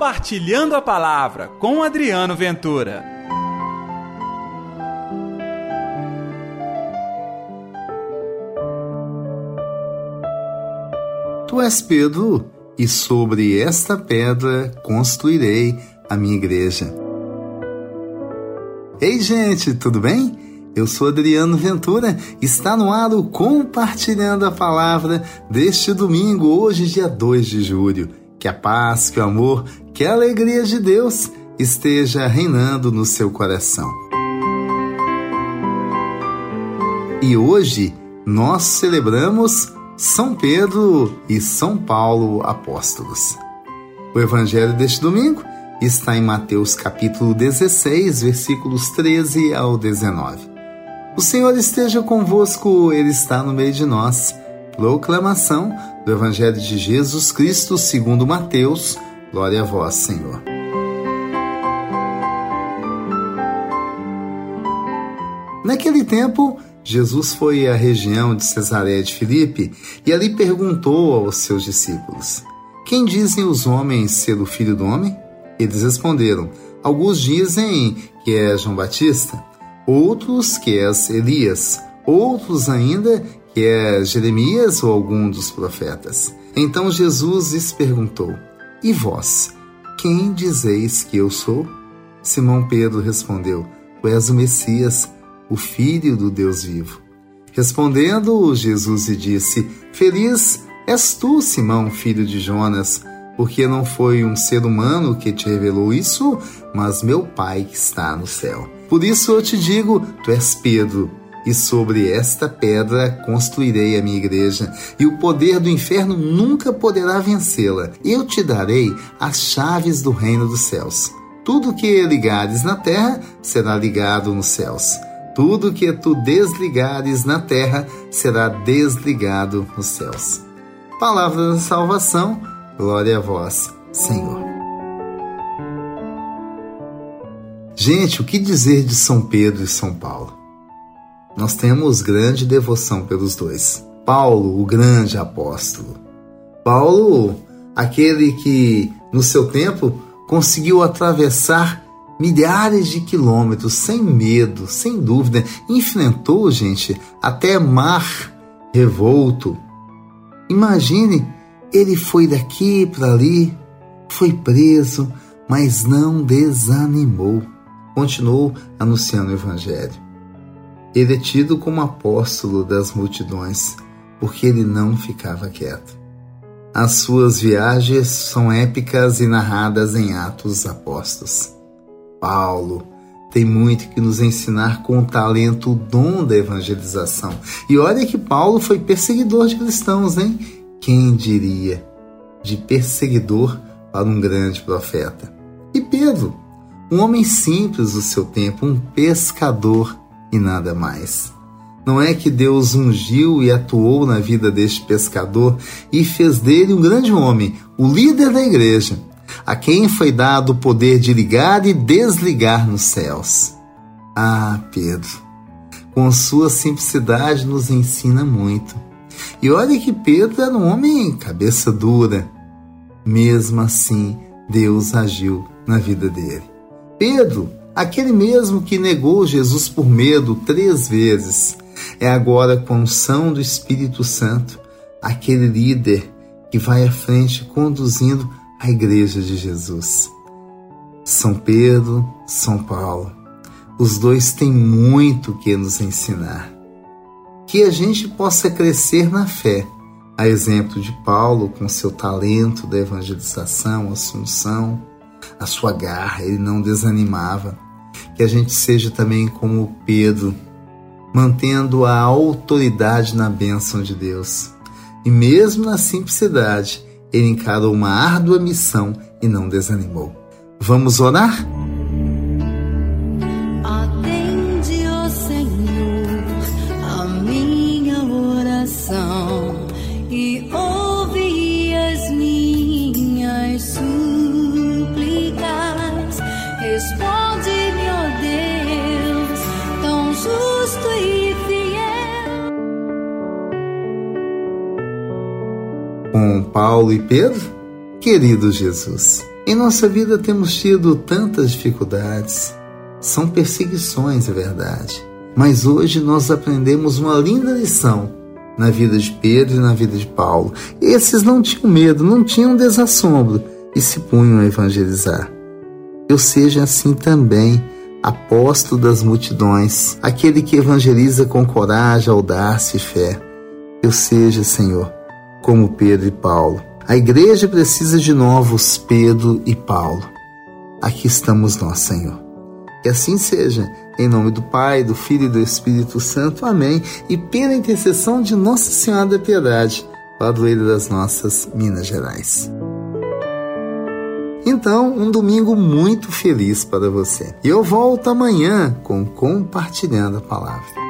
Compartilhando a Palavra com Adriano Ventura. Tu és Pedro, e sobre esta pedra construirei a minha igreja. Ei, gente, tudo bem? Eu sou Adriano Ventura, está no ar o Compartilhando a Palavra deste domingo, hoje, dia 2 de julho. Que a paz, que o amor, que a alegria de Deus esteja reinando no seu coração. E hoje nós celebramos São Pedro e São Paulo apóstolos. O evangelho deste domingo está em Mateus capítulo 16, versículos 13 ao 19. O Senhor esteja convosco, ele está no meio de nós. Proclamação do Evangelho de Jesus Cristo segundo Mateus. Glória a vós, Senhor. Naquele tempo, Jesus foi à região de Cesareia de Filipe e ali perguntou aos seus discípulos: Quem dizem os homens ser o filho do homem? Eles responderam: Alguns dizem que é João Batista, outros que és Elias, outros ainda é Jeremias ou algum dos profetas. Então Jesus lhes perguntou: E vós, quem dizeis que eu sou? Simão Pedro respondeu: Tu és o Messias, o Filho do Deus vivo. Respondendo, Jesus lhe disse: Feliz és tu, Simão, filho de Jonas, porque não foi um ser humano que te revelou isso, mas meu Pai que está no céu. Por isso eu te digo: Tu és Pedro e sobre esta pedra construirei a minha igreja, e o poder do inferno nunca poderá vencê-la. Eu te darei as chaves do reino dos céus. Tudo que ligares na terra será ligado nos céus. Tudo que tu desligares na terra será desligado nos céus. Palavra da salvação, glória a vós, Senhor. Gente, o que dizer de São Pedro e São Paulo? Nós temos grande devoção pelos dois. Paulo, o grande apóstolo. Paulo, aquele que no seu tempo conseguiu atravessar milhares de quilômetros sem medo, sem dúvida, enfrentou, gente, até mar revolto. Imagine, ele foi daqui para ali, foi preso, mas não desanimou. Continuou anunciando o evangelho. Ele é tido como apóstolo das multidões, porque ele não ficava quieto. As suas viagens são épicas e narradas em Atos Apóstolos. Paulo tem muito que nos ensinar com o talento, o dom da evangelização. E olha que Paulo foi perseguidor de cristãos, hein? Quem diria? De perseguidor para um grande profeta. E Pedro, um homem simples do seu tempo, um pescador e nada mais. Não é que Deus ungiu e atuou na vida deste pescador e fez dele um grande homem, o líder da igreja, a quem foi dado o poder de ligar e desligar nos céus. Ah, Pedro, com sua simplicidade nos ensina muito. E olha que Pedro era um homem cabeça dura. Mesmo assim, Deus agiu na vida dele. Pedro Aquele mesmo que negou Jesus por medo três vezes, é agora com a unção do Espírito Santo, aquele líder que vai à frente conduzindo a igreja de Jesus. São Pedro, São Paulo, os dois têm muito que nos ensinar. Que a gente possa crescer na fé, a exemplo de Paulo, com seu talento da evangelização, assunção, a sua garra, ele não desanimava. Que a gente seja também como Pedro, mantendo a autoridade na bênção de Deus. E mesmo na simplicidade, ele encarou uma árdua missão e não desanimou. Vamos orar? Com Paulo e Pedro? Querido Jesus, Em nossa vida temos tido tantas dificuldades, são perseguições, é verdade. Mas hoje nós aprendemos uma linda lição na vida de Pedro e na vida de Paulo. Esses não tinham medo, não tinham desassombro e se punham a evangelizar. Eu seja assim também, apóstolo das multidões, aquele que evangeliza com coragem, audácia e fé. Eu seja, Senhor, como Pedro e Paulo. A igreja precisa de novos Pedro e Paulo. Aqui estamos nós, Senhor. Que assim seja, em nome do Pai, do Filho e do Espírito Santo. Amém. E pela intercessão de Nossa Senhora da Piedade, padroeira das nossas Minas Gerais. Então, um domingo muito feliz para você. E eu volto amanhã com Compartilhando a Palavra.